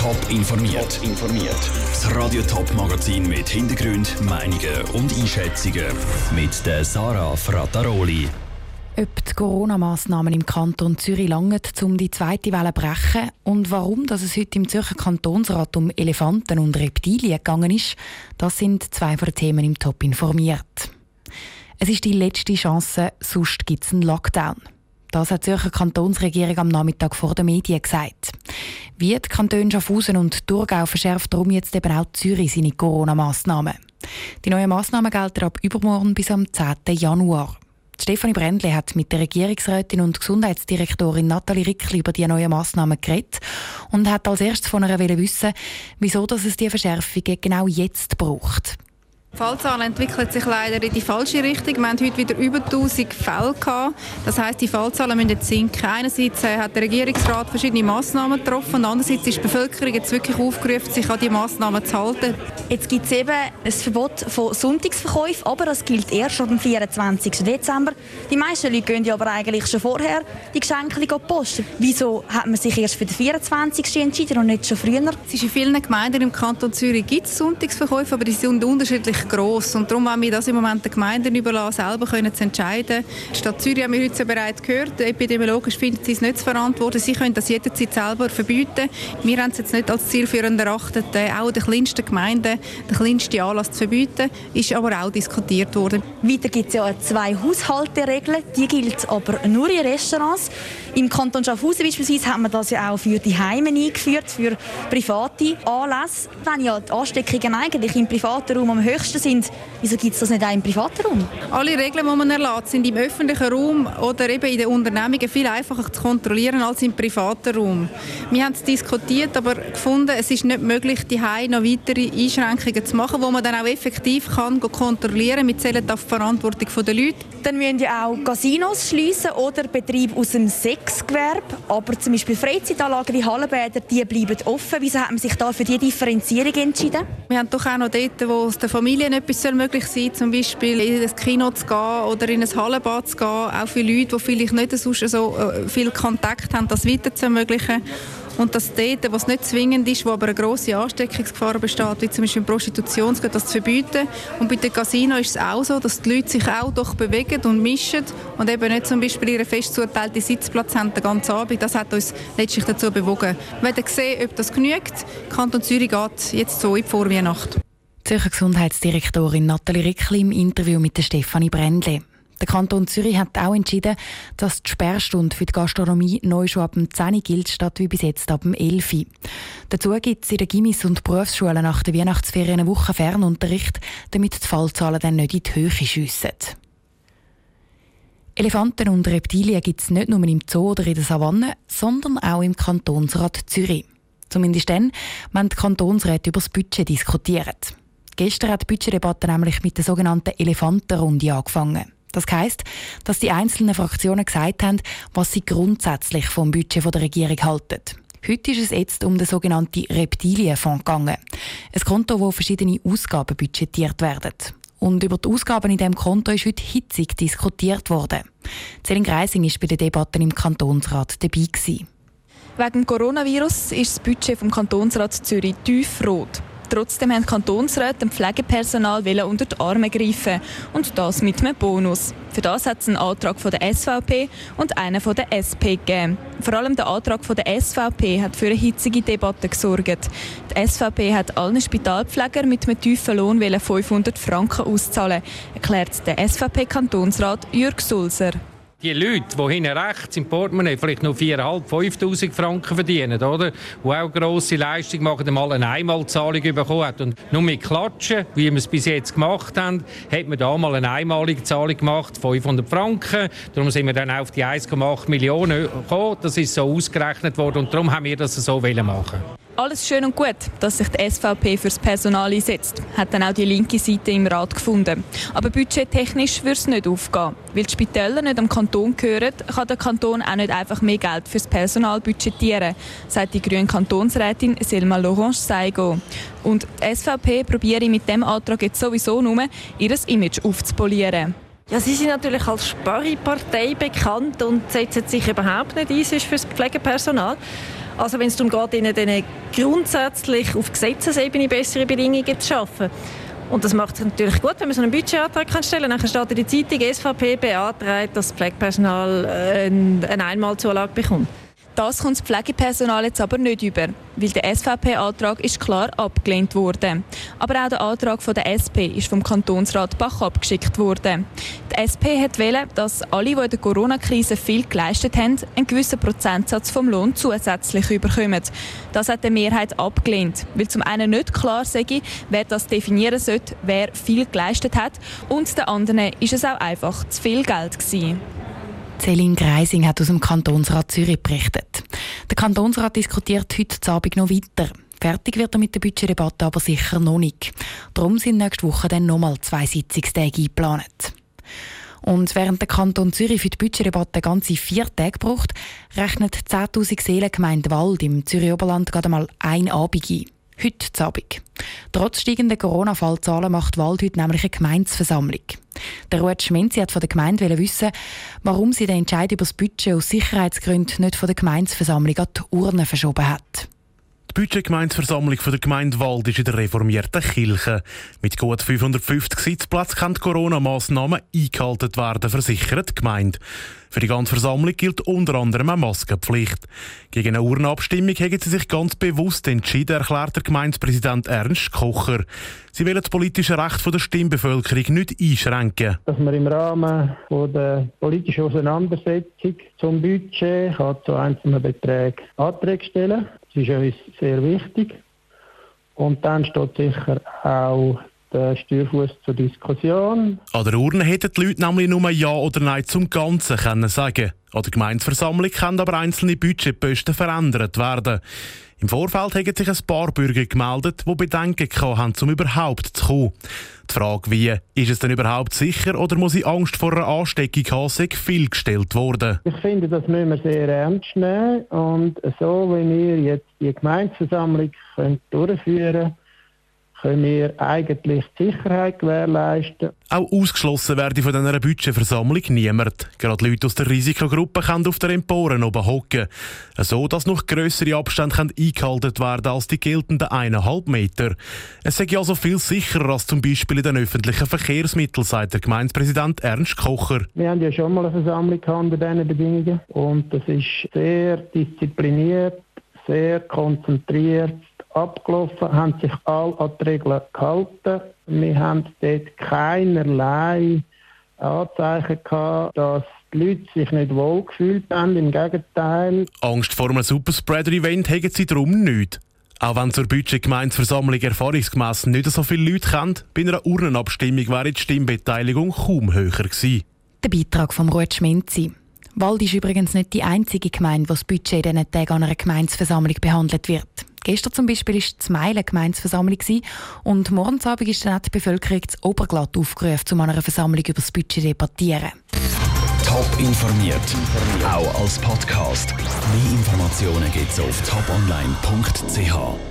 Top informiert. informiert. Das Radio Top Magazin mit Hintergrund, Meinungen und Einschätzungen mit der Sarah Frataroli. Ob die Corona-Massnahmen im Kanton Zürich langen, um die zweite Welle zu brechen und warum dass es heute im Zürcher Kantonsrat um Elefanten und Reptilien gegangen ist, das sind zwei von den Themen im Top informiert. Es ist die letzte Chance, sonst gibt es einen Lockdown. Das hat die Zürcher Kantonsregierung am Nachmittag vor den Medien gesagt. Wie die Kantone Schaffhausen und Thurgau verschärft darum jetzt eben auch Zürich seine Corona-Massnahmen. Die neuen Massnahmen gelten ab übermorgen bis am 10. Januar. Stefanie Brändle hat mit der Regierungsrätin und Gesundheitsdirektorin Nathalie Rickli über die neuen Massnahmen geredet und hat als erstes von ihr wissen, wieso es die Verschärfungen genau jetzt braucht. Die Fallzahl entwickelt sich leider in die falsche Richtung. Wir haben heute wieder über 1000 Fälle gehabt. Das heisst, die Fallzahlen müssen jetzt sinken. Einerseits äh, hat der Regierungsrat verschiedene Massnahmen getroffen und andererseits ist die Bevölkerung jetzt wirklich aufgerufen, sich an die Massnahmen zu halten. Jetzt gibt es eben ein Verbot von Sonntagsverkäufen, aber das gilt erst am 24. Dezember. Die meisten Leute gehen ja aber eigentlich schon vorher die Geschenke posten. Wieso hat man sich erst für den 24. entschieden und nicht schon früher? Es ist in vielen Gemeinden im Kanton Zürich gibt es Sonntagsverkäufe, aber die sind unterschiedlich gross. Und darum wollen wir das im Moment den Gemeinden überlassen, selber können zu entscheiden. Die Stadt Zürich haben wir heute bereits gehört. Epidemiologisch finden sie es nicht zu verantworten. Sie können das jederzeit selber verbieten. Wir haben es jetzt nicht als zielführend erachtet, auch den kleinsten Gemeinden den kleinsten Anlass zu verbieten. Ist aber auch diskutiert worden. Weiter gibt es ja zwei Haushalteregeln. Die gilt aber nur in Restaurants. Im Kanton Schaffhausen beispielsweise hat man das ja auch für die Heime eingeführt, für private Anlässe. Wenn ja die Ansteckungen eigentlich im privaten Raum am höchsten sind, wieso gibt es das nicht auch im privaten Raum? Alle Regeln, die man erlaubt, sind im öffentlichen Raum oder eben in den Unternehmungen viel einfacher zu kontrollieren als im privaten Raum. Wir haben es diskutiert, aber gefunden, es ist nicht möglich, die noch weitere Einschränkungen zu machen, wo man dann auch effektiv kann kontrollieren kann. Wir zählen auf die Verantwortung der Leute. Dann müssen ja auch Casinos schließen oder Betriebe aus dem Sexgewerbe. Aber zum Beispiel Freizeitanlagen wie Hallenbäder, die bleiben offen. Wieso hat man sich da für diese Differenzierung entschieden? Wir haben doch auch noch dort, wo es den Familien etwas möglich sein soll, zum Beispiel in ein Kino zu gehen oder in ein Hallenbad zu gehen, auch für Leute, die vielleicht nicht so äh, viel Kontakt haben, das weiter zu ermöglichen. Und dass dort, wo es nicht zwingend ist, wo aber eine grosse Ansteckungsgefahr besteht, wie zum Beispiel im Prostitutionsgebiet, das zu verbieten. Und bei den Casino ist es auch so, dass die Leute sich auch doch bewegen und mischen und eben nicht zum Beispiel ihren fest zugeteilten Sitzplatz haben den ganzen Abend. Das hat uns letztlich dazu bewogen. Wir werden sehen, ob das genügt. Kanton Zürich geht jetzt so in die Vorweihnacht. Zürcher Gesundheitsdirektorin Nathalie Rickli im Interview mit Stefanie Brändle. Der Kanton Zürich hat auch entschieden, dass die Sperrstunde für die Gastronomie neu schon ab dem 10 gilt, statt wie bis jetzt ab dem 11 Dazu gibt es in den Gimmis und Berufsschulen nach der Weihnachtsferien eine Woche Fernunterricht, damit die Fallzahlen dann nicht in die Höhe schiessen. Elefanten und Reptilien gibt es nicht nur im Zoo oder in der Savanne, sondern auch im Kantonsrat Zürich. Zumindest dann, wenn die Kantonsräte über das Budget diskutieren. Gestern hat die Budgetdebatte nämlich mit der sogenannten Elefantenrunde angefangen. Das heisst, dass die einzelnen Fraktionen gesagt haben, was sie grundsätzlich vom Budget der Regierung halten. Heute ist es jetzt um den sogenannten Reptilienfonds gegangen. Ein Konto, wo verschiedene Ausgaben budgetiert werden. Und über die Ausgaben in diesem Konto ist heute hitzig diskutiert worden. Celine Greising war bei den Debatten im Kantonsrat dabei. Gewesen. Wegen Coronavirus ist das Budget vom Kantonsrat Zürich tiefrot. Trotzdem haben Kantonsräte dem Pflegepersonal unter die Arme greifen und das mit einem Bonus. Für das hat es einen Antrag von der SVP und einen von der SP gegeben. Vor allem der Antrag von der SVP hat für eine hitzige Debatte gesorgt. Die SVP hat allen Spitalpflegern mit einem tiefen Lohn 500 Franken auszahlen, erklärt der SVP-Kantonsrat Jürg Sulzer. Die Leute, die hinten rechts im Portemonnaie vielleicht noch 4'500, 5'000 Franken verdienen, oder? Die auch grosse Leistung machen, einmal eine Einmalzahlung bekommen hat. Und nur mit Klatschen, wie wir es bis jetzt gemacht haben, hat man da mal eine einmalige Zahlung gemacht, 500 Franken. Darum sind wir dann auf die 1,8 Millionen gekommen. Das ist so ausgerechnet worden und darum haben wir das so machen alles schön und gut, dass sich die SVP fürs Personal einsetzt, hat dann auch die linke Seite im Rat gefunden. Aber budgettechnisch würde es nicht aufgehen. Weil die Spitäler nicht am Kanton gehören, kann der Kanton auch nicht einfach mehr Geld fürs Personal budgetieren, sagt die grüne Kantonsrätin Selma Lorange Saigo. Und die SVP probiere mit dem Antrag jetzt sowieso nur, ihr Image aufzupolieren. Ja, sie sind natürlich als Sparpartei bekannt und setzen sich überhaupt nicht ein für das Pflegepersonal. Also wenn es darum geht, ihnen dann grundsätzlich auf Gesetzesebene bessere Bedingungen zu schaffen. Und das macht es natürlich gut, wenn man so einen Budgetantrag stellen kann. Dann steht in der Zeitung, SVP beantragt, dass das Pflegepersonal äh, eine Einmalzulage bekommt. Das kommt das Pflegepersonal jetzt aber nicht über, weil der SVP-Antrag ist klar abgelehnt wurde. Aber auch der Antrag von der SP ist vom Kantonsrat Bach abgeschickt worden. Die SP hat wählen, dass alle, die in der Corona-Krise viel geleistet haben, einen gewissen Prozentsatz vom Lohn zusätzlich überkommen. Das hat die Mehrheit abgelehnt, weil zum einen nicht klar sei, wer das definieren sollte, wer viel geleistet hat, und der anderen ist es auch einfach zu viel Geld gewesen. Céline Greising hat aus dem Kantonsrat Zürich berichtet. Der Kantonsrat diskutiert heute Abend noch weiter. Fertig wird er mit der Budgetdebatte aber sicher noch nicht. Darum sind nächste Woche dann nochmal zwei Sitzungstage eingeplant. Und während der Kanton Zürich für die Budgetdebatte ganze vier Tage braucht, rechnet 10.000 Seelengemeinde Wald im Zürich Oberland gerade mal ein Abend ein. Heute Abend. Trotz steigender Corona-Fallzahlen macht Wald heute nämlich eine Gemeinsversammlung. Der Ruud Schmenzi hat von der Gemeinde wissen, warum sie den Entscheid über das Budget aus Sicherheitsgründen nicht von der Gemeinsversammlung an die Urne verschoben hat. Die Budgetgemeinsversammlung der Gemeinde Wald ist in der reformierten Kirche. Mit gut 550 Sitzplätzen kann die Corona-Massnahmen eingehalten werden, versichert die Gemeinde. Für die ganze Versammlung gilt unter anderem eine Maskenpflicht. Gegen eine Urnabstimmung haben sie sich ganz bewusst entschieden, erklärt der Gemeindepräsident Ernst Kocher. Sie wollen das politische Recht der Stimmbevölkerung nicht einschränken. Dass man im Rahmen der politischen Auseinandersetzung zum Budget zu einzelnen Beträgen Anträge stellen das ist uns sehr wichtig. Und dann steht sicher auch der Steuerfuß zur Diskussion. An der Urne hätten die Leute nämlich nur Ja oder Nein zum Ganzen können sagen. An der Gemeindeversammlung können aber einzelne Budgetposten verändert werden. Im Vorfeld haben sich ein paar Bürger gemeldet, die Bedenken hatten, um überhaupt zu kommen. Die Frage, wie, ist es denn überhaupt sicher oder muss ich Angst vor einer Ansteckung haben, sei viel gestellt worden? Ich finde, das müssen wir sehr ernst nehmen. Und so, wie wir jetzt die Gemeindeversammlung durchführen können, können wir eigentlich die Sicherheit gewährleisten. Auch ausgeschlossen werde von dieser Budgetversammlung niemand. Gerade Leute aus der Risikogruppe können auf der Emporen oben hocken. So, dass noch grössere Abstände eingehalten werden als die geltenden eineinhalb Meter. Es sei also viel sicherer als zum Beispiel in den öffentlichen Verkehrsmitteln, sagt der Gemeindepräsident Ernst Kocher. Wir haben ja schon mal eine Versammlung unter diesen Bedingungen und das ist sehr diszipliniert, sehr konzentriert abgelaufen, haben sich alle an die Regeln gehalten. Wir haben dort keinerlei Anzeichen gehabt, dass die Leute sich nicht wohl gefühlt haben. Im Gegenteil. Angst vor einem Superspreader-Event haben sie darum nicht. Auch wenn zur Budgetgemeinsversammlung erfahrungsgemäss nicht so viele Leute kennen, bei einer Urnenabstimmung wäre die Stimmbeteiligung kaum höher gewesen. Der Beitrag vom Ruud Schmenzi. Wald ist übrigens nicht die einzige Gemeinde, wo das Budget in diesen Tagen an einer Gemeinsversammlung behandelt wird. Gestern zum Beispiel war die Meilen Gemeinsversammlung und morgen Abend ist dann die Bevölkerung zu Oberglatt aufgerufen, um an einer Versammlung über das Budget zu debattieren. Top informiert, auch als Podcast. Mehr Informationen gibt es auf toponline.ch.